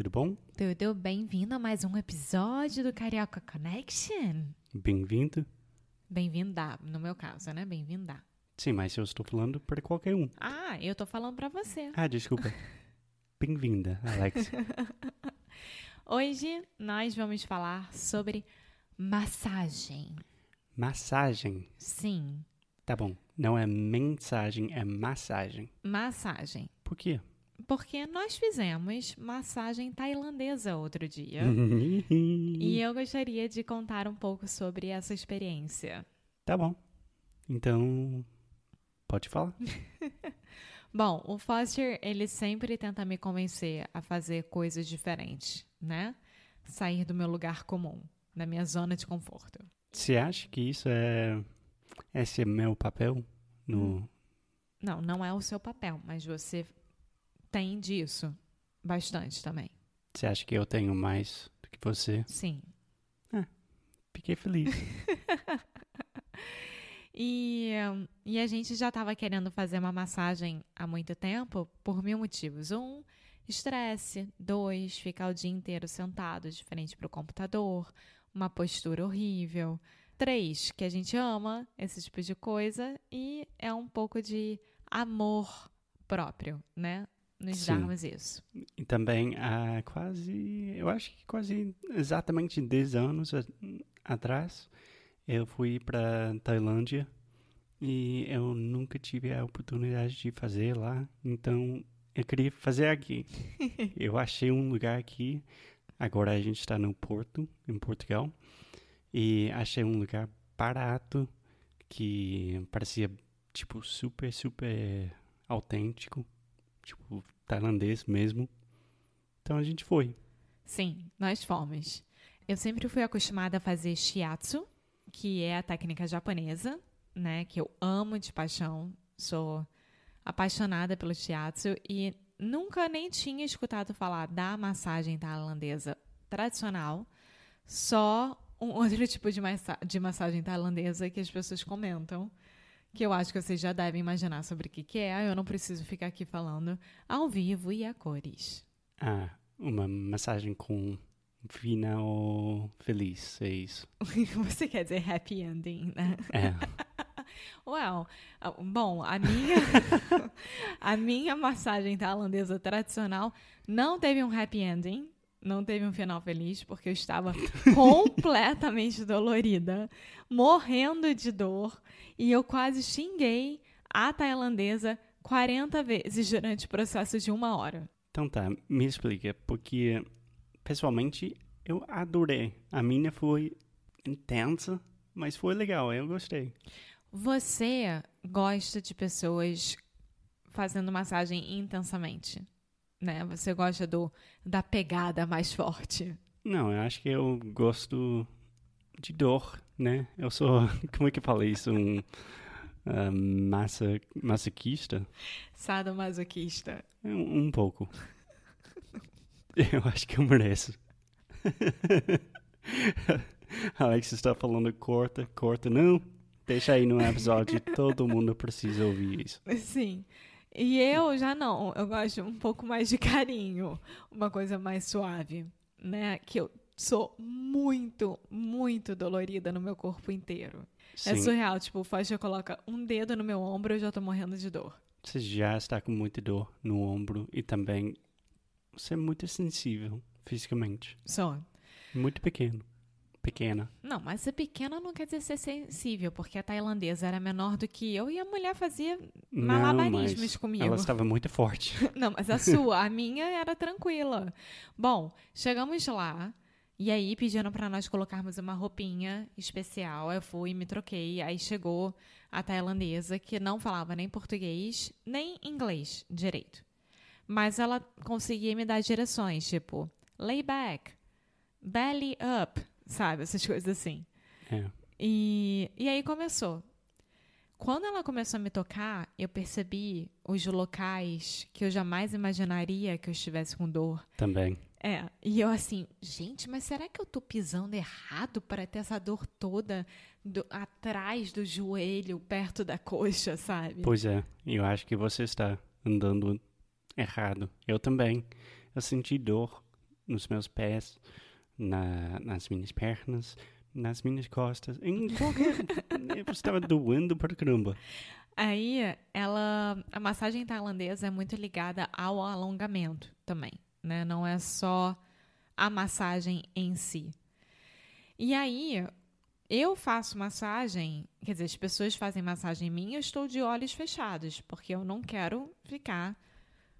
Tudo bom? Tudo bem-vindo a mais um episódio do Carioca Connection? Bem-vindo. Bem-vinda, no meu caso, né? Bem-vinda. Sim, mas eu estou falando para qualquer um. Ah, eu tô falando pra você. Ah, desculpa. Bem-vinda, Alexia. Hoje nós vamos falar sobre massagem. Massagem. Sim, Tá bom. Não é mensagem, é massagem. massagem. Por quê? Porque nós fizemos massagem tailandesa outro dia. Uhum. E eu gostaria de contar um pouco sobre essa experiência. Tá bom. Então, pode falar. Bom, o Foster, ele sempre tenta me convencer a fazer coisas diferentes, né? Sair do meu lugar comum, da minha zona de conforto. Você acha que isso é. Esse é meu papel no. Não, não é o seu papel, mas você tem disso bastante também. Você acha que eu tenho mais do que você? Sim. Fiquei feliz. E, e a gente já estava querendo fazer uma massagem há muito tempo por mil motivos. Um, estresse. Dois, ficar o dia inteiro sentado de frente para o computador, uma postura horrível. Três, que a gente ama esse tipo de coisa e é um pouco de amor próprio, né? Nos Sim. darmos isso. E também há quase. Eu acho que quase exatamente 10 anos a- atrás, eu fui para Tailândia e eu nunca tive a oportunidade de fazer lá. Então, eu queria fazer aqui. eu achei um lugar aqui. Agora a gente está no Porto, em Portugal. E achei um lugar barato que parecia, tipo, super, super autêntico. Tipo, tailandês mesmo. Então a gente foi. Sim, nós fomos. Eu sempre fui acostumada a fazer shiatsu, que é a técnica japonesa, né? Que eu amo de paixão. Sou apaixonada pelo shiatsu e nunca nem tinha escutado falar da massagem tailandesa tradicional. Só um outro tipo de, massa de massagem tailandesa que as pessoas comentam. Que eu acho que vocês já devem imaginar sobre o que, que é. Eu não preciso ficar aqui falando ao vivo e a cores. Ah, uma massagem com final feliz, é isso. Você quer dizer happy ending, né? É. Well, ah, bom, a minha a minha massagem tailandesa tradicional não teve um happy ending, não teve um final feliz, porque eu estava completamente dolorida, morrendo de dor, e eu quase xinguei a tailandesa 40 vezes durante o processo de uma hora. Então tá, me explica, porque pessoalmente eu adorei. A minha foi intensa, mas foi legal, eu gostei. Você gosta de pessoas fazendo massagem intensamente, né? Você gosta do da pegada mais forte. Não, eu acho que eu gosto de dor, né? Eu sou, como é que eu falei isso? Um ah, massa, masoquista? Sadomasoquista. Um, um pouco. Eu acho que eu mereço. Alex está falando corta, corta. Não, deixa aí no episódio. Todo mundo precisa ouvir isso. Sim. E eu já não, eu gosto um pouco mais de carinho, uma coisa mais suave, né? Que eu sou muito, muito dolorida no meu corpo inteiro. É Sim, surreal, tipo, o Faixa coloca um dedo no meu ombro e eu já tô morrendo de dor. você já está com muita dor no ombro e também você é muito sensível fisicamente. Só. Muito pequeno. Pequena. Não, mas ser pequena não quer dizer ser sensível, porque a tailandesa era menor do que eu e a mulher fazia malabarismos não, comigo. Ela estava muito forte. Não, mas a sua, a minha era tranquila. Bom, chegamos lá. E aí pediram para nós colocarmos uma roupinha especial. Eu fui, me troquei. Aí chegou a tailandesa que não falava nem português nem inglês direito. Mas ela conseguia me dar direções, tipo lay back, belly up, sabe? Essas coisas assim. É. E, e aí começou. Quando ela começou a me tocar, eu percebi os locais que eu jamais imaginaria que eu estivesse com dor. Também. É, e eu assim, gente, mas será que eu tô pisando errado para ter essa dor toda do, atrás do joelho, perto da coxa, sabe? Pois é, eu acho que você está andando errado. Eu também. Eu senti dor nos meus pés, na, nas minhas pernas, nas minhas costas, em qualquer. eu estava doendo para caramba. Aí, ela. A massagem tailandesa é muito ligada ao alongamento também, né? Não é só a massagem em si. E aí, eu faço massagem, quer dizer, as pessoas fazem massagem em mim, eu estou de olhos fechados, porque eu não quero ficar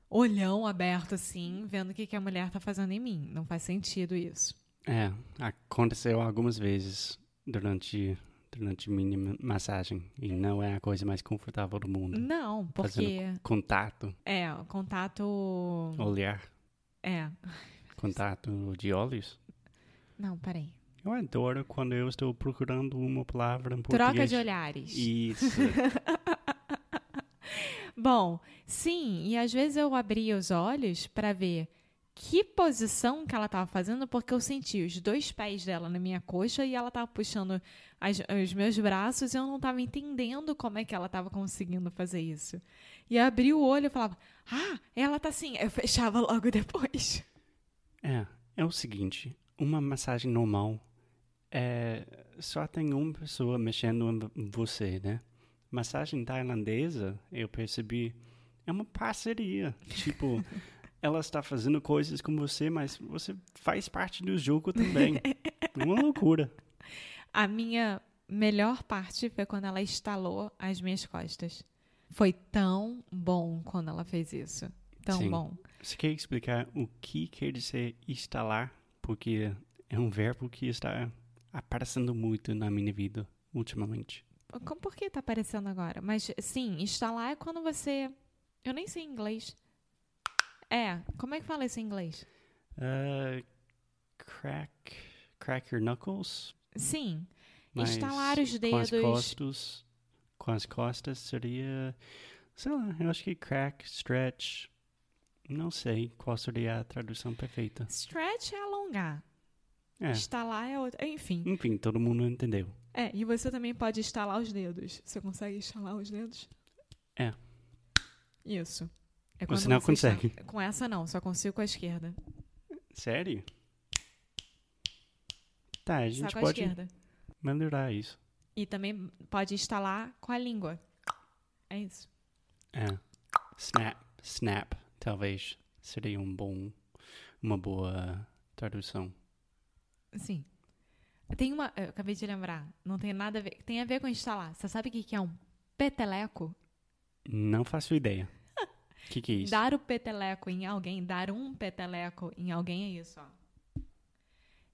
olhão aberto assim, vendo o que, que a mulher está fazendo em mim. Não faz sentido isso. É, aconteceu algumas vezes durante durante minha massagem e não é a coisa mais confortável do mundo. Não, porque Fazendo contato, é contato. olhar, É. contato de olhos. Não, peraí. Eu adoro quando eu estou procurando uma palavra em português. Troca de olhares. Isso. Bom, sim, e às vezes eu abria os olhos para ver que posição que ela estava fazendo, porque eu senti os dois pés dela na minha coxa e ela estava puxando as, os meus braços e eu não estava entendendo como é que ela estava conseguindo fazer isso. E eu abri o olho e falava, ah, ela tá assim. Eu fechava logo depois. É, é o seguinte, uma massagem normal é só tem uma pessoa mexendo em você, né? Massagem tailandesa, eu percebi, é uma parceria. Tipo, ela está fazendo coisas com você, mas você faz parte do jogo também. É uma loucura. A minha melhor parte foi quando ela estalou as minhas costas. Foi tão bom quando ela fez isso. Tão Sim. bom. Você quer explicar o que quer dizer instalar? Porque é um verbo que está aparecendo muito na minha vida ultimamente. Por que tá aparecendo agora? Mas sim, instalar é quando você. Eu nem sei inglês. É, como é que fala isso em inglês? Uh, crack, crack your knuckles? Sim, Mas Estalar os Com as dedos. costas, com as costas seria, sei lá, eu acho que crack, stretch, não sei qual seria a tradução perfeita. stretch é alongar. É, Instalar é outra. Enfim. enfim, todo mundo entendeu. É, e você também pode instalar os dedos. Você consegue instalar os dedos? É. Isso. É Você não está- consegue. Com essa não, só consigo com a esquerda. Sério? Tá, a Só gente a pode melhorar isso. E também pode instalar com a língua. É isso. É. Snap, snap, talvez seria um bom, uma boa tradução. Sim. Tem uma. Eu acabei de lembrar. Não tem nada a ver. Tem a ver com instalar. Você sabe o que é um peteleco? Não faço ideia. O que, que é isso? Dar o peteleco em alguém, dar um peteleco em alguém é isso, ó.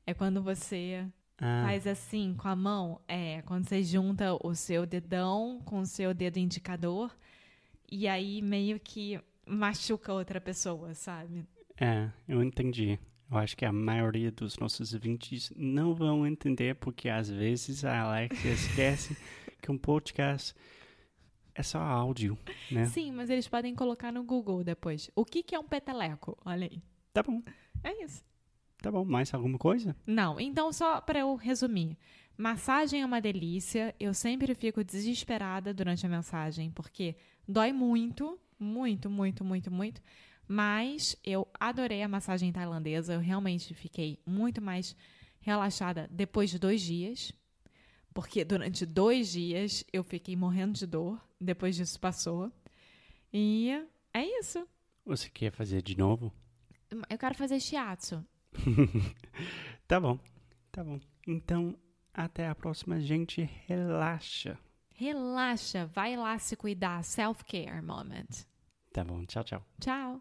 É quando você Ah, faz assim com a mão. É quando você junta o seu dedão com o seu dedo indicador. E aí meio que machuca outra pessoa, sabe? é, eu entendi. Eu acho que a maioria dos nossos ouvintes não vão entender porque às vezes a Alexia esquece que um podcast é só áudio, né? Sim, mas eles podem colocar no Google depois. O que, que é um peteleco? Olha aí. Tá bom, É isso. tá bom. Mais alguma coisa? Não, então só para eu resumir. Massagem é uma delícia. Eu sempre fico desesperada durante a massagem porque dói muito, muito, muito, muito, muito. Mas eu adorei a massagem tailandesa. Eu realmente fiquei muito mais relaxada depois de dois dias. Porque durante dois dias eu fiquei morrendo de dor. Depois disso passou. E é isso. Você quer fazer de novo? Eu quero fazer shiatsu. Tá bom, tá bom. Então, até a próxima, gente. Relaxa. Relaxa, vai lá se cuidar. Self-care moment. Tá bom, tchau, tchau. Tchau.